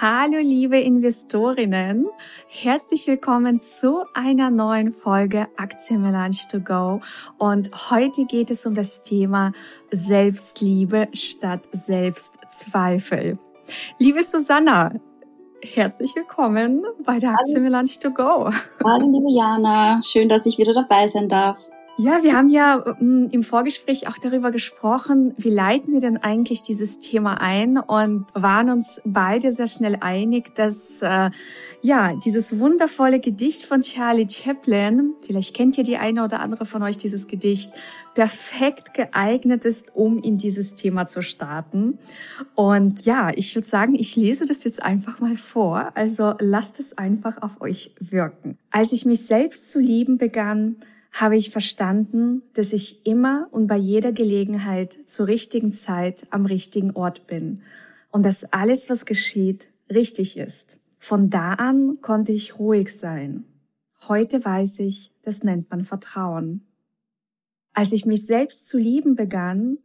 Hallo liebe Investorinnen, herzlich willkommen zu einer neuen Folge Aktienmelange to go und heute geht es um das Thema Selbstliebe statt Selbstzweifel. Liebe Susanna, herzlich willkommen bei der Aktienmelange to go. Hallo liebe Jana, schön, dass ich wieder dabei sein darf. Ja, wir haben ja ähm, im Vorgespräch auch darüber gesprochen, wie leiten wir denn eigentlich dieses Thema ein und waren uns beide sehr schnell einig, dass äh, ja dieses wundervolle Gedicht von Charlie Chaplin, vielleicht kennt ihr die eine oder andere von euch dieses Gedicht, perfekt geeignet ist, um in dieses Thema zu starten. Und ja, ich würde sagen, ich lese das jetzt einfach mal vor. Also lasst es einfach auf euch wirken. Als ich mich selbst zu lieben begann, habe ich verstanden, dass ich immer und bei jeder Gelegenheit zur richtigen Zeit am richtigen Ort bin und dass alles, was geschieht, richtig ist. Von da an konnte ich ruhig sein. Heute weiß ich, das nennt man Vertrauen. Als ich mich selbst zu lieben begann,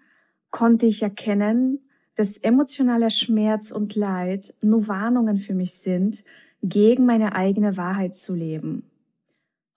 konnte ich erkennen, dass emotionaler Schmerz und Leid nur Warnungen für mich sind, gegen meine eigene Wahrheit zu leben.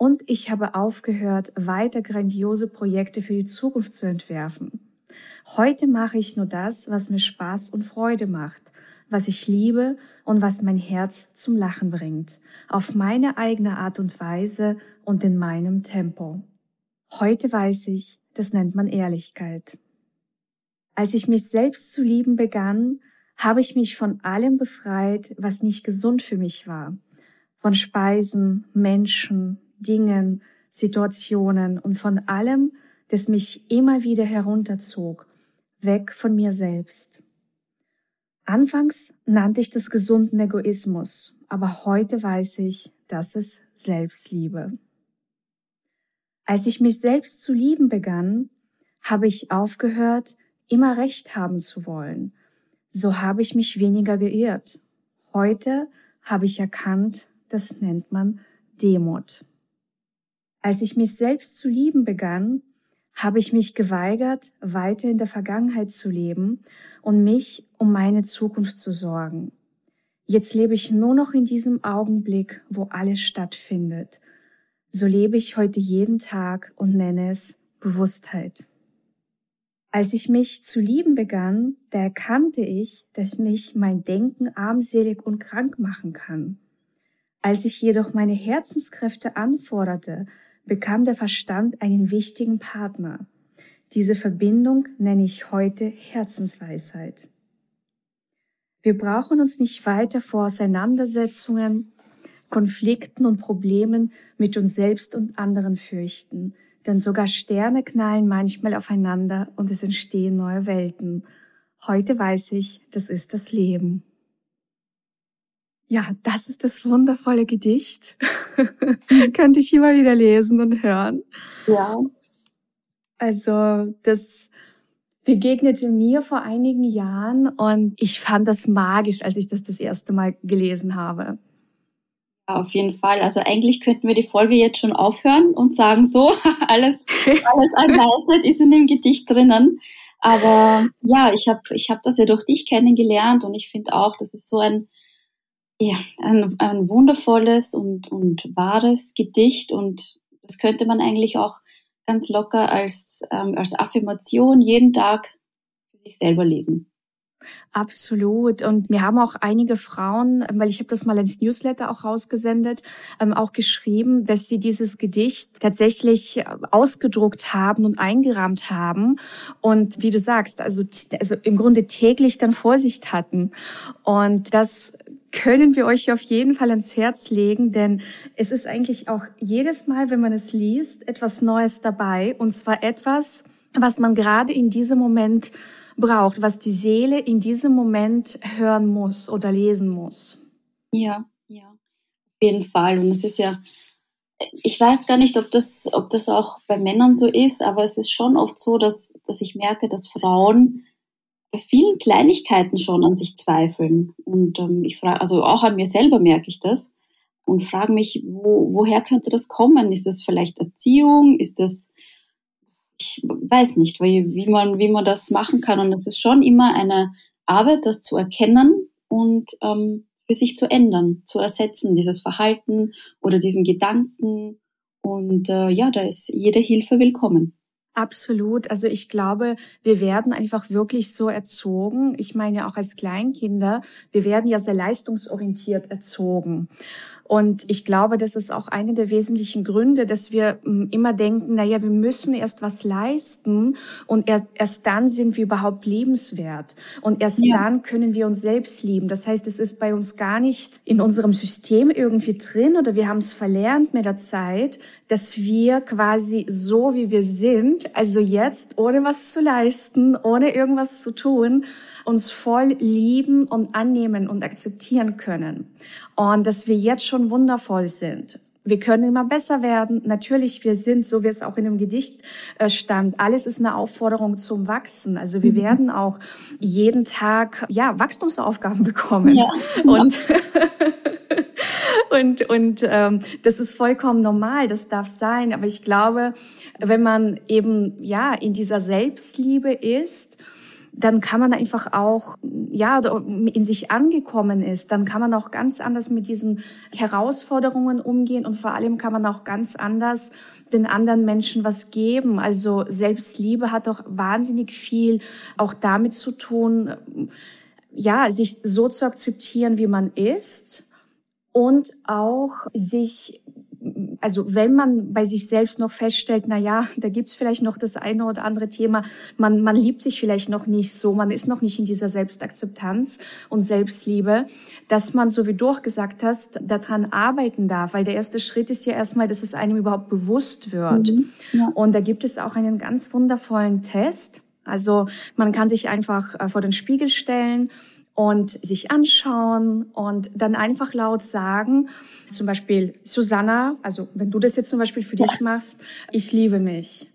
und ich habe aufgehört, weiter grandiose Projekte für die Zukunft zu entwerfen. Heute mache ich nur das, was mir Spaß und Freude macht, was ich liebe und was mein Herz zum Lachen bringt, auf meine eigene Art und Weise und in meinem Tempo. Heute weiß ich, das nennt man Ehrlichkeit. Als ich mich selbst zu lieben begann, habe ich mich von allem befreit, was nicht gesund für mich war. Von Speisen, Menschen, Dingen, Situationen und von allem, das mich immer wieder herunterzog, weg von mir selbst. Anfangs nannte ich das gesunden Egoismus, aber heute weiß ich, dass es Selbstliebe. Als ich mich selbst zu lieben begann, habe ich aufgehört, immer Recht haben zu wollen. So habe ich mich weniger geirrt. Heute habe ich erkannt, das nennt man Demut. Als ich mich selbst zu lieben begann, habe ich mich geweigert, weiter in der Vergangenheit zu leben und mich um meine Zukunft zu sorgen. Jetzt lebe ich nur noch in diesem Augenblick, wo alles stattfindet. So lebe ich heute jeden Tag und nenne es Bewusstheit. Als ich mich zu lieben begann, da erkannte ich, dass mich mein Denken armselig und krank machen kann. Als ich jedoch meine Herzenskräfte anforderte, bekam der Verstand einen wichtigen Partner. Diese Verbindung nenne ich heute Herzensweisheit. Wir brauchen uns nicht weiter vor Auseinandersetzungen, Konflikten und Problemen mit uns selbst und anderen fürchten, denn sogar Sterne knallen manchmal aufeinander und es entstehen neue Welten. Heute weiß ich, das ist das Leben. Ja, das ist das wundervolle Gedicht. Könnte ich immer wieder lesen und hören. Ja. Also, das begegnete mir vor einigen Jahren und ich fand das magisch, als ich das das erste Mal gelesen habe. Auf jeden Fall. Also eigentlich könnten wir die Folge jetzt schon aufhören und sagen so, alles, alles an Weisheit ist in dem Gedicht drinnen. Aber ja, ich habe ich hab das ja durch dich kennengelernt und ich finde auch, das ist so ein ja, ein, ein wundervolles und, und wahres Gedicht und das könnte man eigentlich auch ganz locker als, ähm, als Affirmation jeden Tag für sich selber lesen. Absolut. Und mir haben auch einige Frauen, weil ich habe das mal ins Newsletter auch rausgesendet, ähm, auch geschrieben, dass sie dieses Gedicht tatsächlich äh, ausgedruckt haben und eingerahmt haben. Und wie du sagst, also, also im Grunde täglich dann Vorsicht hatten. Und das können wir euch auf jeden Fall ans Herz legen, denn es ist eigentlich auch jedes Mal, wenn man es liest, etwas Neues dabei. Und zwar etwas, was man gerade in diesem Moment braucht, was die Seele in diesem Moment hören muss oder lesen muss. Ja, ja, auf jeden Fall. Und es ist ja, ich weiß gar nicht, ob das, ob das auch bei Männern so ist, aber es ist schon oft so, dass, dass ich merke, dass Frauen bei vielen Kleinigkeiten schon an sich zweifeln. Und ähm, ich frage, also auch an mir selber merke ich das und frage mich, wo, woher könnte das kommen? Ist das vielleicht Erziehung? Ist das ich weiß nicht, wie, wie, man, wie man das machen kann. Und es ist schon immer eine Arbeit, das zu erkennen und ähm, für sich zu ändern, zu ersetzen, dieses Verhalten oder diesen Gedanken. Und äh, ja, da ist jede Hilfe willkommen. Absolut. Also ich glaube, wir werden einfach wirklich so erzogen. Ich meine auch als Kleinkinder, wir werden ja sehr leistungsorientiert erzogen. Und ich glaube, das ist auch eine der wesentlichen Gründe, dass wir hm, immer denken, na ja, wir müssen erst was leisten und erst dann sind wir überhaupt liebenswert. Und erst ja. dann können wir uns selbst lieben. Das heißt, es ist bei uns gar nicht in unserem System irgendwie drin oder wir haben es verlernt mit der Zeit, dass wir quasi so, wie wir sind, also jetzt, ohne was zu leisten, ohne irgendwas zu tun, uns voll lieben und annehmen und akzeptieren können. Und dass wir jetzt schon wundervoll sind. Wir können immer besser werden. Natürlich, wir sind, so wie es auch in dem Gedicht äh, stand, alles ist eine Aufforderung zum Wachsen. Also wir mhm. werden auch jeden Tag, ja, Wachstumsaufgaben bekommen. Ja. Und, und, und ähm, das ist vollkommen normal, das darf sein. Aber ich glaube, wenn man eben, ja, in dieser Selbstliebe ist, dann kann man einfach auch, ja, in sich angekommen ist, dann kann man auch ganz anders mit diesen Herausforderungen umgehen und vor allem kann man auch ganz anders den anderen Menschen was geben. Also Selbstliebe hat auch wahnsinnig viel auch damit zu tun, ja, sich so zu akzeptieren, wie man ist und auch sich also wenn man bei sich selbst noch feststellt, na ja, da gibt's vielleicht noch das eine oder andere Thema, man, man liebt sich vielleicht noch nicht so, man ist noch nicht in dieser Selbstakzeptanz und Selbstliebe, dass man, so wie du auch gesagt hast, daran arbeiten darf, weil der erste Schritt ist ja erstmal, dass es einem überhaupt bewusst wird. Mhm, ja. Und da gibt es auch einen ganz wundervollen Test. Also man kann sich einfach äh, vor den Spiegel stellen und sich anschauen und dann einfach laut sagen, zum Beispiel Susanna, also wenn du das jetzt zum Beispiel für dich machst, ich liebe mich.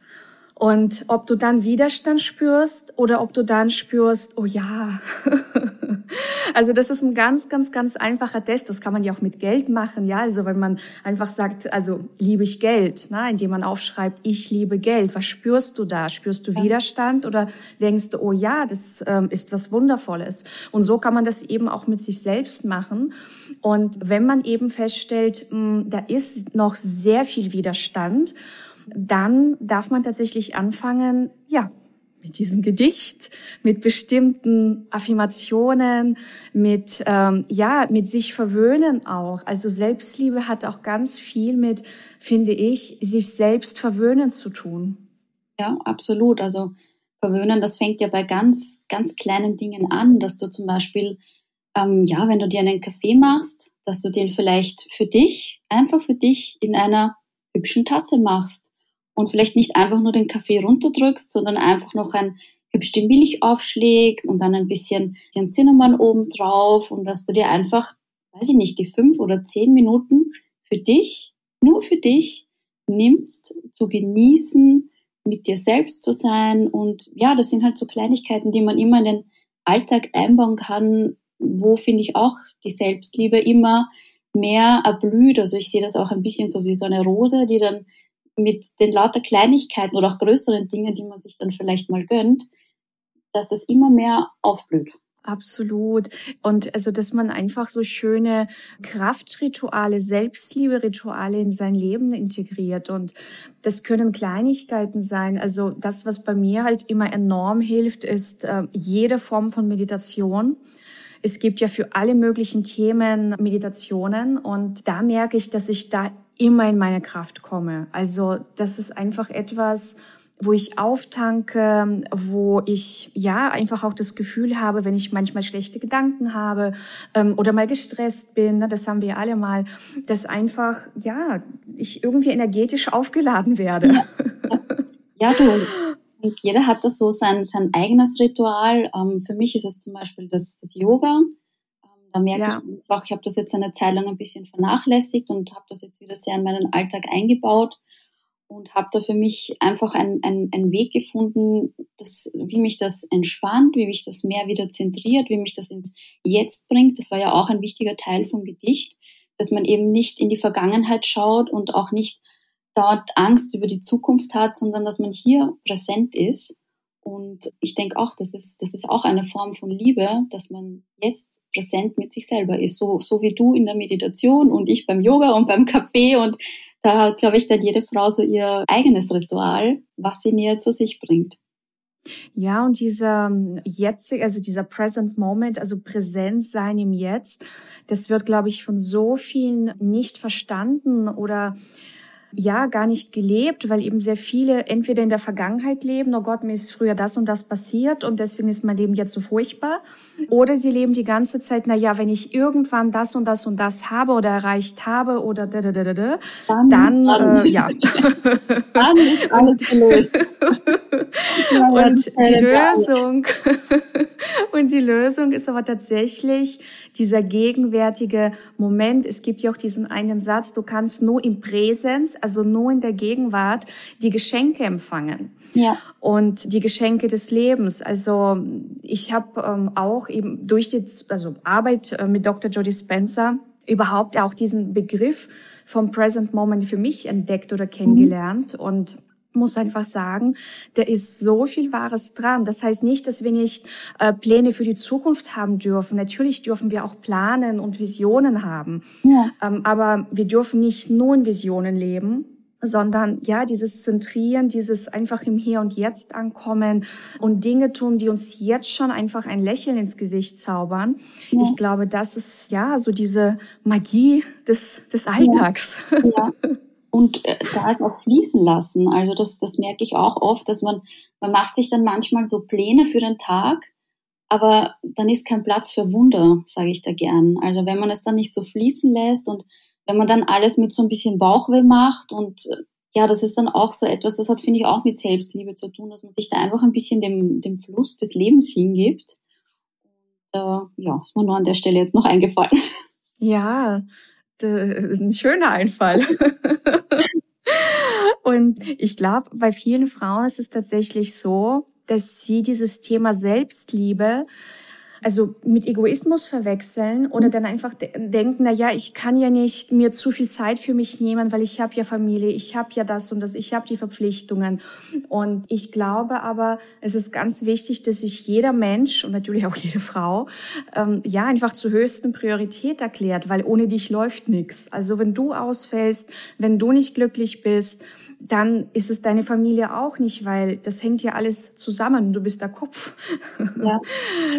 Und ob du dann Widerstand spürst oder ob du dann spürst, oh ja. also das ist ein ganz, ganz, ganz einfacher Test. Das kann man ja auch mit Geld machen, ja. Also wenn man einfach sagt, also liebe ich Geld, ne? indem man aufschreibt, ich liebe Geld. Was spürst du da? Spürst du. Widerstand oder denkst du, oh ja, das ähm, ist was Wundervolles? Und so kann man das eben auch mit sich selbst machen. Und wenn man eben feststellt, mh, hm, da ist noch sehr viel Widerstand, dann darf man tatsächlich anfangen, ja, mit diesem Gedicht, mit bestimmten Affirmationen, mit ähm, ja, mit sich verwöhnen auch. Also Selbstliebe hat auch ganz viel mit, finde ich, sich selbst verwöhnen zu tun. Ja, absolut. Also verwöhnen, das fängt ja bei ganz ganz kleinen Dingen an, dass du zum Beispiel ähm, ja, wenn du dir einen Kaffee machst, dass du den vielleicht für dich einfach für dich in einer hübschen Tasse machst und vielleicht nicht einfach nur den Kaffee runterdrückst, sondern einfach noch ein hübsch die Milch aufschlägst und dann ein bisschen den Cinnamon oben drauf und dass du dir einfach, weiß ich nicht, die fünf oder zehn Minuten für dich, nur für dich nimmst, zu genießen, mit dir selbst zu sein und ja, das sind halt so Kleinigkeiten, die man immer in den Alltag einbauen kann, wo finde ich auch die Selbstliebe immer mehr erblüht. Also ich sehe das auch ein bisschen so wie so eine Rose, die dann mit den lauter Kleinigkeiten oder auch größeren Dingen, die man sich dann vielleicht mal gönnt, dass das immer mehr aufblüht. Absolut. Und also, dass man einfach so schöne Kraftrituale, Selbstliebe-Rituale in sein Leben integriert. Und das können Kleinigkeiten sein. Also das, was bei mir halt immer enorm hilft, ist äh, jede Form von Meditation. Es gibt ja für alle möglichen Themen Meditationen und da merke ich, dass ich da immer in meine Kraft komme. Also das ist einfach etwas, wo ich auftanke, wo ich ja einfach auch das Gefühl habe, wenn ich manchmal schlechte Gedanken habe ähm, oder mal gestresst bin, ne, das haben wir alle mal, dass einfach ja ich irgendwie energetisch aufgeladen werde. Ja, ja du. Und jeder hat das so sein, sein eigenes Ritual. Ähm, für mich ist es zum Beispiel das, das Yoga. Ähm, da merke ja. ich einfach, ich habe das jetzt eine Zeit lang ein bisschen vernachlässigt und habe das jetzt wieder sehr in meinen Alltag eingebaut und habe da für mich einfach einen ein Weg gefunden, dass, wie mich das entspannt, wie mich das mehr wieder zentriert, wie mich das ins Jetzt bringt. Das war ja auch ein wichtiger Teil vom Gedicht, dass man eben nicht in die Vergangenheit schaut und auch nicht dort Angst über die Zukunft hat, sondern dass man hier präsent ist. Und ich denke auch, das ist, das ist auch eine Form von Liebe, dass man jetzt präsent mit sich selber ist. So, so wie du in der Meditation und ich beim Yoga und beim Kaffee und da hat, glaube ich, dann jede Frau so ihr eigenes Ritual, was sie näher zu sich bringt. Ja, und dieser ähm, jetzige, also dieser Present Moment, also Präsenz sein im Jetzt, das wird, glaube ich, von so vielen nicht verstanden oder ja gar nicht gelebt, weil eben sehr viele entweder in der Vergangenheit leben, oh Gott, mir ist früher das und das passiert und deswegen ist mein Leben jetzt so furchtbar. Oder sie leben die ganze Zeit, na ja, wenn ich irgendwann das und das und das habe oder erreicht habe oder da, da, da, da, da dann, dann, dann. Äh, ja. dann ist alles gelöst. und die Lösung, und die Lösung ist aber tatsächlich dieser gegenwärtige Moment. Es gibt ja auch diesen einen Satz, du kannst nur im Präsens, also nur in der Gegenwart, die Geschenke empfangen. Ja. Und die Geschenke des Lebens. Also ich habe ähm, auch eben durch die also Arbeit äh, mit Dr. Jody Spencer überhaupt auch diesen Begriff vom Present Moment für mich entdeckt oder kennengelernt. Mhm. Und muss einfach sagen, da ist so viel Wahres dran. Das heißt nicht, dass wir nicht äh, Pläne für die Zukunft haben dürfen. Natürlich dürfen wir auch planen und Visionen haben. Ja. Ähm, aber wir dürfen nicht nur in Visionen leben, sondern ja, dieses Zentrieren, dieses einfach im Hier und Jetzt ankommen und Dinge tun, die uns jetzt schon einfach ein Lächeln ins Gesicht zaubern. Ja. Ich glaube, das ist ja so diese Magie des, des Alltags. Ja. ja. und äh, da ist auch fließen lassen. Also das, das merke ich auch oft, dass man, man macht sich dann manchmal so Pläne für den Tag, aber dann ist kein Platz für Wunder, sage ich da gern. Also wenn man es dann nicht so fließen lässt und wenn man dann alles mit so ein bisschen Bauchweh macht und ja, das ist dann auch so etwas, das hat, finde ich, auch mit Selbstliebe zu tun, dass man sich da einfach ein bisschen dem, dem Fluss des Lebens hingibt. Und, äh, ja, ist mir nur an der Stelle jetzt noch eingefallen. Ja, das ist ein schöner Einfall. Und ich glaube, bei vielen Frauen ist es tatsächlich so, dass sie dieses Thema Selbstliebe also mit Egoismus verwechseln oder dann einfach de denken, na ja, ich kann ja nicht mir zu viel Zeit für mich nehmen, weil ich habe ja Familie, ich habe ja das und das, ich habe die Verpflichtungen. Und ich glaube aber, es ist ganz wichtig, dass sich jeder Mensch und natürlich auch jede Frau ähm, ja einfach zur höchsten Priorität erklärt, weil ohne dich läuft nichts. Also wenn du ausfällst, wenn du nicht glücklich bist, dann ist es deine Familie auch nicht, weil das hängt ja alles zusammen. Du bist der Kopf. Ja.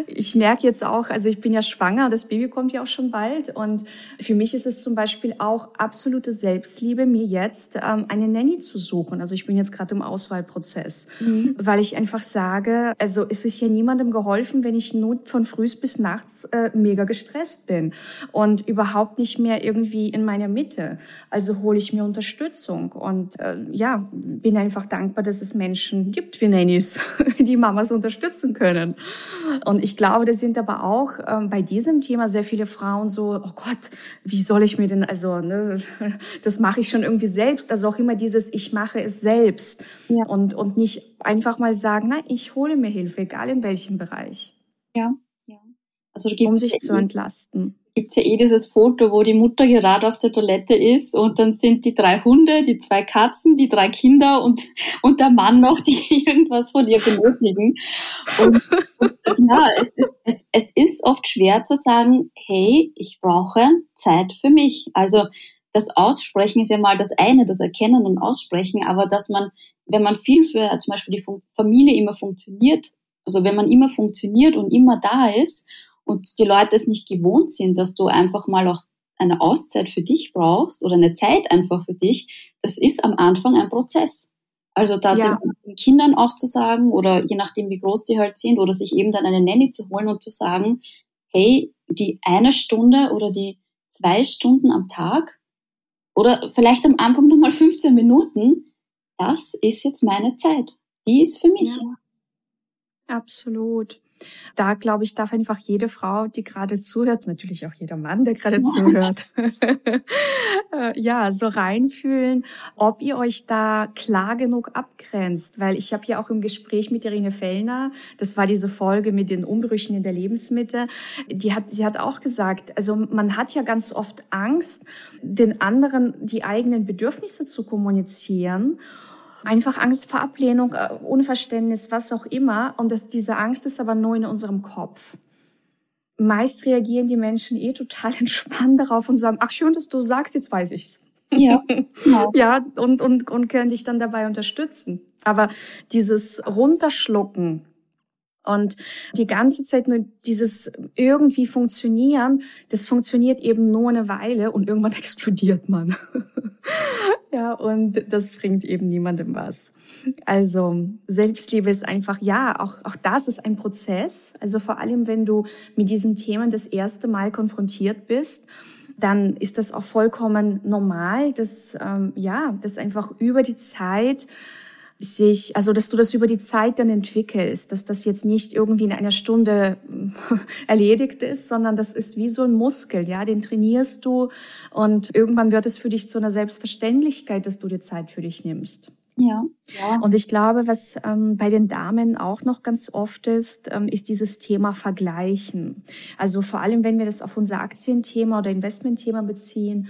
Ich merke jetzt auch, also ich bin ja schwanger, das Baby kommt ja auch schon bald. Und für mich ist es zum Beispiel auch absolute Selbstliebe, mir jetzt ähm, eine Nanny zu suchen. Also ich bin jetzt gerade im Auswahlprozess, mhm. weil ich einfach sage, also es ist ja niemandem geholfen, wenn ich nur von früh bis nachts äh, mega gestresst bin und überhaupt nicht mehr irgendwie in meiner Mitte. Also hole ich mir Unterstützung und äh, ja, bin einfach dankbar, dass es Menschen gibt wie Nannies, die Mamas unterstützen können. Und ich glaube, da sind aber auch ähm, bei diesem Thema sehr viele Frauen so, oh Gott, wie soll ich mir denn, also, ne, das mache ich schon irgendwie selbst. Also auch immer dieses, ich mache es selbst. Ja. Und, und nicht einfach mal sagen, nein, ich hole mir Hilfe, egal in welchem Bereich. Ja, ja. Also, um sich zu entlasten gibt's ja eh dieses Foto, wo die Mutter gerade auf der Toilette ist und dann sind die drei Hunde, die zwei Katzen, die drei Kinder und, und der Mann noch, die irgendwas von ihr benötigen. Und, und ja, es ist, es, es ist oft schwer zu sagen, hey, ich brauche Zeit für mich. Also das Aussprechen ist ja mal das eine, das Erkennen und Aussprechen, aber dass man, wenn man viel für zum Beispiel die Familie immer funktioniert, also wenn man immer funktioniert und immer da ist und die Leute es nicht gewohnt sind, dass du einfach mal auch eine Auszeit für dich brauchst oder eine Zeit einfach für dich, das ist am Anfang ein Prozess. Also da ja. den Kindern auch zu sagen oder je nachdem, wie groß die halt sind oder sich eben dann eine Nanny zu holen und zu sagen, hey, die eine Stunde oder die zwei Stunden am Tag oder vielleicht am Anfang nur mal 15 Minuten, das ist jetzt meine Zeit. Die ist für mich. Ja. Absolut. Da glaube ich, darf einfach jede Frau, die gerade zuhört, natürlich auch jeder Mann, der gerade zuhört, äh, ja, so reinfühlen, ob ihr euch da klar genug abgrenzt. Weil ich habe ja auch im Gespräch mit Irene Fellner, das war diese Folge mit den Umbrüchen in der Lebensmitte, die hat, sie hat auch gesagt, also man hat ja ganz oft Angst, den anderen die eigenen Bedürfnisse zu kommunizieren einfach Angst vor Ablehnung, äh, Unverständnis, was auch immer. Und dass diese Angst ist aber nur in unserem Kopf. Meist reagieren die Menschen eh total entspannt darauf und sagen, ach schön, dass du sagst, jetzt weiß ich's. Ja, genau. ja und, und, und können dich dann dabei unterstützen. Aber dieses Runterschlucken, und die ganze Zeit nur dieses irgendwie funktionieren, das funktioniert eben nur eine Weile und irgendwann explodiert man. ja, und das bringt eben niemandem was. Also Selbstliebe ist einfach, ja, auch, auch das ist ein Prozess. Also vor allem, wenn du mit diesen Themen das erste Mal konfrontiert bist, dann ist das auch vollkommen normal, dass, ähm, ja, dass einfach über die Zeit sich, also dass du das über die Zeit dann entwickelst, dass das jetzt nicht irgendwie in einer Stunde erledigt ist, sondern das ist wie so ein Muskel, ja, den trainierst du und irgendwann wird es für dich zu einer Selbstverständlichkeit, dass du dir Zeit für dich nimmst. Ja. ja. Und ich glaube, was ähm, bei den Damen auch noch ganz oft ist, ähm, ist dieses Thema Vergleichen. Also vor allem, wenn wir das auf unser Aktienthema oder Investmentthema beziehen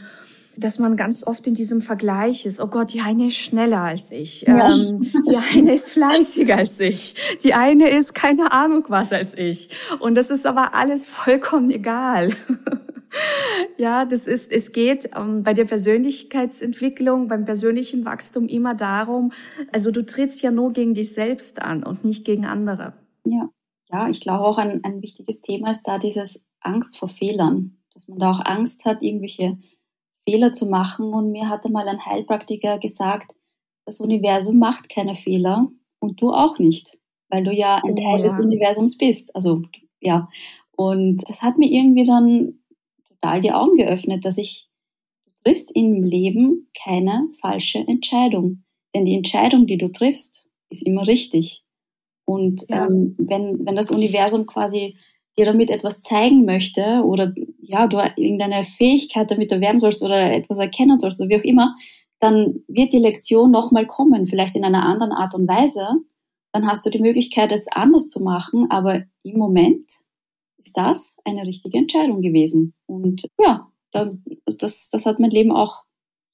dass man ganz oft in diesem Vergleich ist. Oh Gott, die eine ist schneller als ich. Ja, ähm, die eine ist fleißiger als ich. Die eine ist keine Ahnung was als ich. Und das ist aber alles vollkommen egal. ja, das ist, es geht ähm, bei der Persönlichkeitsentwicklung, beim persönlichen Wachstum immer darum, also du trittst ja nur gegen dich selbst an und nicht gegen andere. Ja, ja, ich glaube auch ein, ein wichtiges Thema ist da dieses Angst vor Fehlern, dass man da auch Angst hat, irgendwelche Fehler zu machen. Und mir hatte mal ein Heilpraktiker gesagt, das Universum macht keine Fehler und du auch nicht, weil du ja ein Teil ja. des Universums bist. Also ja. Und das hat mir irgendwie dann total die Augen geöffnet, dass ich, du triffst im Leben keine falsche Entscheidung. Denn die Entscheidung, die du triffst, ist immer richtig. Und ja. ähm, wenn, wenn das Universum quasi dir damit etwas zeigen möchte oder ja, du irgendeine Fähigkeit damit erwerben sollst oder etwas erkennen sollst oder wie auch immer, dann wird die Lektion nochmal kommen, vielleicht in einer anderen Art und Weise. Dann hast du die Möglichkeit, es anders zu machen, aber im Moment ist das eine richtige Entscheidung gewesen. Und ja, das, das hat mein Leben auch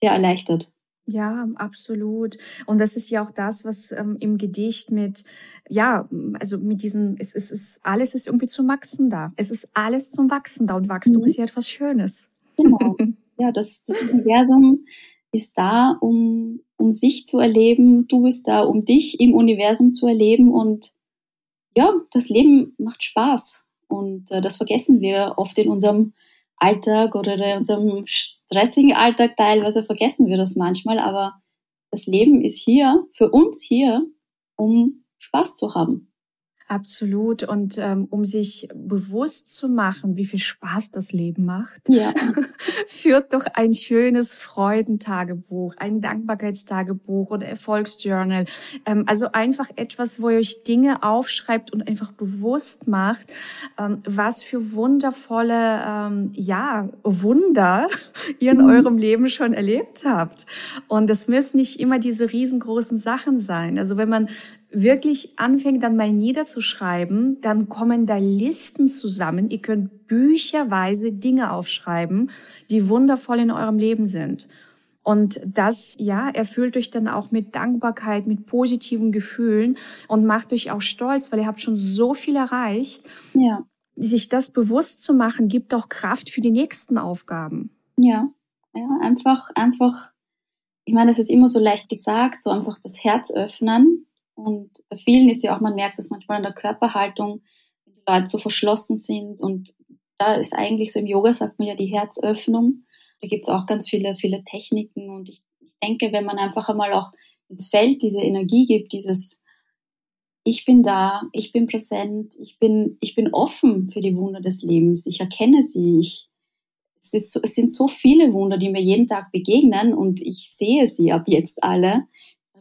sehr erleichtert. Ja, absolut. Und das ist ja auch das, was ähm, im Gedicht mit ja, also mit diesen, es, es ist, alles ist irgendwie zum Wachsen da. Es ist alles zum Wachsen da und Wachstum mhm. ist ja etwas Schönes. Genau. Ja, das, das Universum ist da, um, um sich zu erleben. Du bist da, um dich im Universum zu erleben. Und ja, das Leben macht Spaß. Und äh, das vergessen wir oft in unserem Alltag oder in unserem stressigen Alltag teilweise vergessen wir das manchmal. Aber das Leben ist hier, für uns hier, um Spaß zu haben. Absolut. Und ähm, um sich bewusst zu machen, wie viel Spaß das Leben macht, ja. führt doch ein schönes Freudentagebuch, ein Dankbarkeitstagebuch oder Erfolgsjournal. Ähm, also einfach etwas, wo ihr euch Dinge aufschreibt und einfach bewusst macht, ähm, was für wundervolle, ähm, ja, Wunder ihr in mhm. eurem Leben schon erlebt habt. Und es müssen nicht immer diese riesengroßen Sachen sein. Also wenn man wirklich anfängt, dann mal niederzuschreiben, dann kommen da Listen zusammen. Ihr könnt bücherweise Dinge aufschreiben, die wundervoll in eurem Leben sind. Und das, ja, erfüllt euch dann auch mit Dankbarkeit, mit positiven Gefühlen und macht euch auch stolz, weil ihr habt schon so viel erreicht. Ja. Sich das bewusst zu machen, gibt auch Kraft für die nächsten Aufgaben. Ja, ja, einfach, einfach, ich meine, das ist immer so leicht gesagt, so einfach das Herz öffnen. Und bei vielen ist ja auch, man merkt das manchmal an der Körperhaltung, wenn die Leute so verschlossen sind. Und da ist eigentlich so im Yoga, sagt man ja, die Herzöffnung. Da gibt es auch ganz viele, viele Techniken. Und ich, ich denke, wenn man einfach einmal auch ins Feld diese Energie gibt, dieses ich bin da, ich bin präsent, ich bin, ich bin offen für die Wunder des Lebens, ich erkenne sie, ich, es, es sind so viele Wunder, die mir jeden Tag begegnen. Und ich sehe sie ab jetzt alle.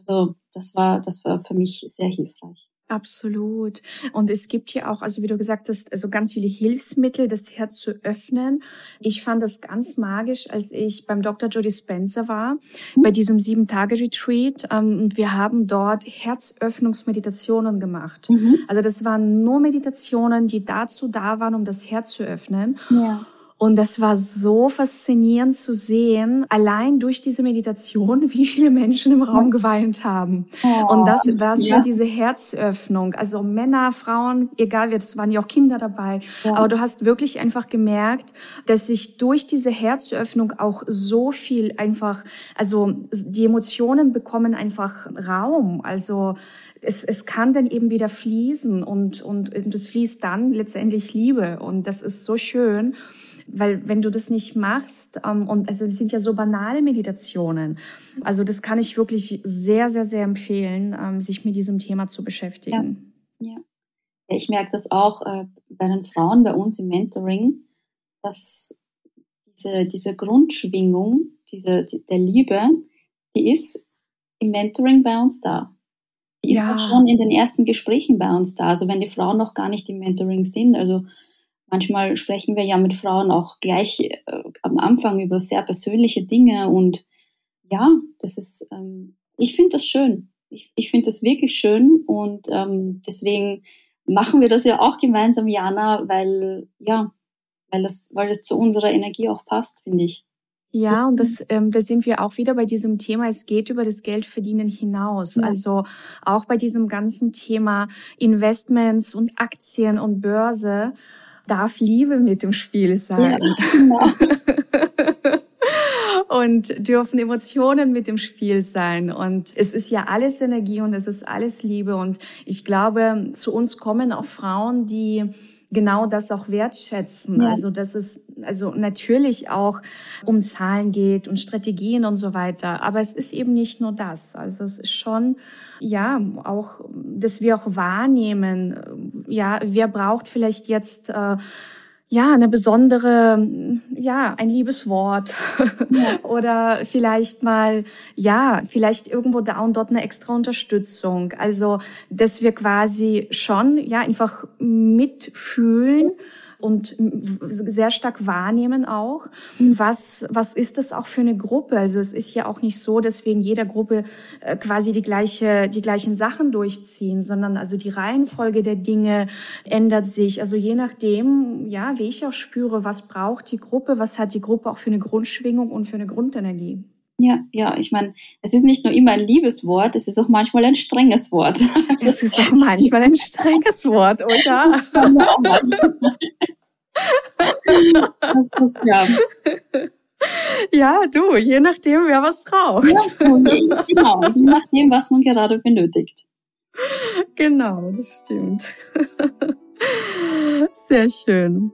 Also das war, das war für mich sehr hilfreich. Absolut. Und es gibt hier auch, also wie du gesagt hast, also ganz viele Hilfsmittel, das Herz zu öffnen. Ich fand das ganz magisch, als ich beim Dr. Jody Spencer war, mhm. bei diesem sieben-Tage-Retreat. Ähm, und wir haben dort Herzöffnungsmeditationen gemacht. Mhm. Also das waren nur Meditationen, die dazu da waren, um das Herz zu öffnen. Ja. Und das war so faszinierend zu sehen, allein durch diese Meditation, wie viele Menschen im Raum geweint haben. Oh, und das, das ja. war diese Herzöffnung. Also Männer, Frauen, egal wer, das waren ja auch Kinder dabei. Ja. Aber du hast wirklich einfach gemerkt, dass sich durch diese Herzöffnung auch so viel einfach, also die Emotionen bekommen einfach Raum. Also es, es kann dann eben wieder fließen und, und, und es fließt dann letztendlich Liebe. Und das ist so schön. Weil wenn du das nicht machst, ähm, und also es sind ja so banale Meditationen, also das kann ich wirklich sehr, sehr, sehr empfehlen, ähm, sich mit diesem Thema zu beschäftigen. Ja, ja. ich merke das auch äh, bei den Frauen bei uns im Mentoring, dass diese, diese Grundschwingung, diese, die, der Liebe, die ist im Mentoring bei uns da. Die ist ja. auch schon in den ersten Gesprächen bei uns da. Also wenn die Frauen noch gar nicht im Mentoring sind, also Manchmal sprechen wir ja mit Frauen auch gleich äh, am Anfang über sehr persönliche Dinge und ja, das ist, ähm, ich finde das schön. Ich, ich finde das wirklich schön und ähm, deswegen machen wir das ja auch gemeinsam, Jana, weil ja, weil das, weil das zu unserer Energie auch passt, finde ich. Ja, und das, ähm, da sind wir auch wieder bei diesem Thema, es geht über das Geldverdienen hinaus. Ja. Also auch bei diesem ganzen Thema Investments und Aktien und Börse darf Liebe mit dem Spiel sein. Ja, genau. und dürfen Emotionen mit dem Spiel sein. Und es ist ja alles Energie und es ist alles Liebe. Und ich glaube, zu uns kommen auch Frauen, die genau das auch wertschätzen. Ja. Also, dass es also natürlich auch um Zahlen geht und Strategien und so weiter. Aber es ist eben nicht nur das. Also, es ist schon, ja, auch, dass wir auch wahrnehmen, ja, wer braucht vielleicht jetzt, äh, ja, eine besondere, ja, ein Liebeswort ja. oder vielleicht mal, ja, vielleicht irgendwo da und dort eine extra Unterstützung. Also, dass wir quasi schon, ja, einfach mitfühlen und sehr stark wahrnehmen auch, was, was ist das auch für eine Gruppe? Also es ist ja auch nicht so, dass wir in jeder Gruppe äh, quasi die gleiche, die gleichen Sachen durchziehen, sondern also die Reihenfolge der Dinge ändert sich. Also je nachdem, ja, wie ich auch spüre, was braucht die Gruppe, was hat die Gruppe auch für eine Grundschwingung und für eine Grundenergie. Ja, ja, ich meine, es ist nicht nur immer ein Liebeswort, es ist auch manchmal ein strenges Wort. Es ist auch manchmal ein strenges Wort, oder? Das ist ja. Ja, du, je nachdem, wer was braucht. Ja, genau, je nachdem, was man gerade benötigt. Genau, das stimmt. Sehr schön.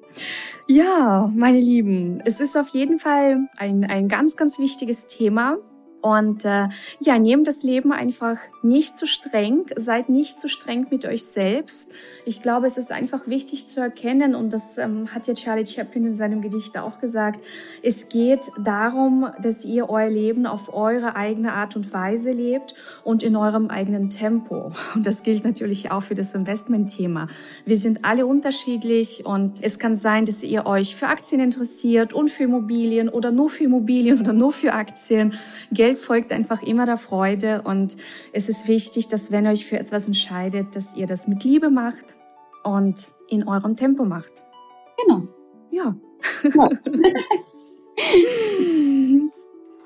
Ja, meine Lieben, es ist auf jeden Fall ein, ein ganz, ganz wichtiges Thema. Und äh, ja, nehmt das Leben einfach nicht zu streng, seid nicht zu streng mit euch selbst. Ich glaube, es ist einfach wichtig zu erkennen, und das ähm, hat ja Charlie Chaplin in seinem Gedicht auch gesagt, es geht darum, dass ihr euer Leben auf eure eigene Art und Weise lebt und in eurem eigenen Tempo. Und das gilt natürlich auch für das Investmentthema. Wir sind alle unterschiedlich und es kann sein, dass ihr euch für Aktien interessiert und für Immobilien oder nur für Immobilien oder nur für Aktien. Geld Geld folgt einfach immer der Freude und es ist wichtig, dass wenn ihr euch für etwas entscheidet, dass ihr das mit Liebe macht und in eurem Tempo macht. Genau. Ja. Ja,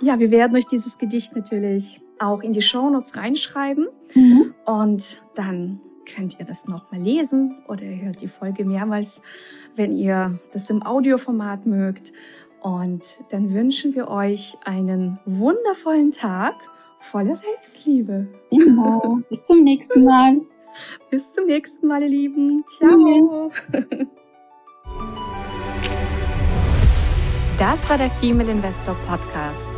ja wir werden euch dieses Gedicht natürlich auch in die Shownotes reinschreiben mhm. und dann könnt ihr das nochmal lesen oder ihr hört die Folge mehrmals, wenn ihr das im Audioformat mögt. Und dann wünschen wir euch einen wundervollen Tag voller Selbstliebe. Genau. Bis zum nächsten Mal. Bis zum nächsten Mal, ihr Lieben. Ciao. Das war der Female Investor Podcast.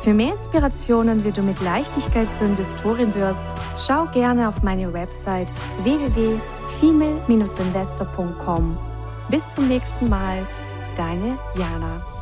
Für mehr Inspirationen, wie du mit Leichtigkeit zur Investorin wirst, schau gerne auf meine Website www.female-investor.com. Bis zum nächsten Mal, deine Jana.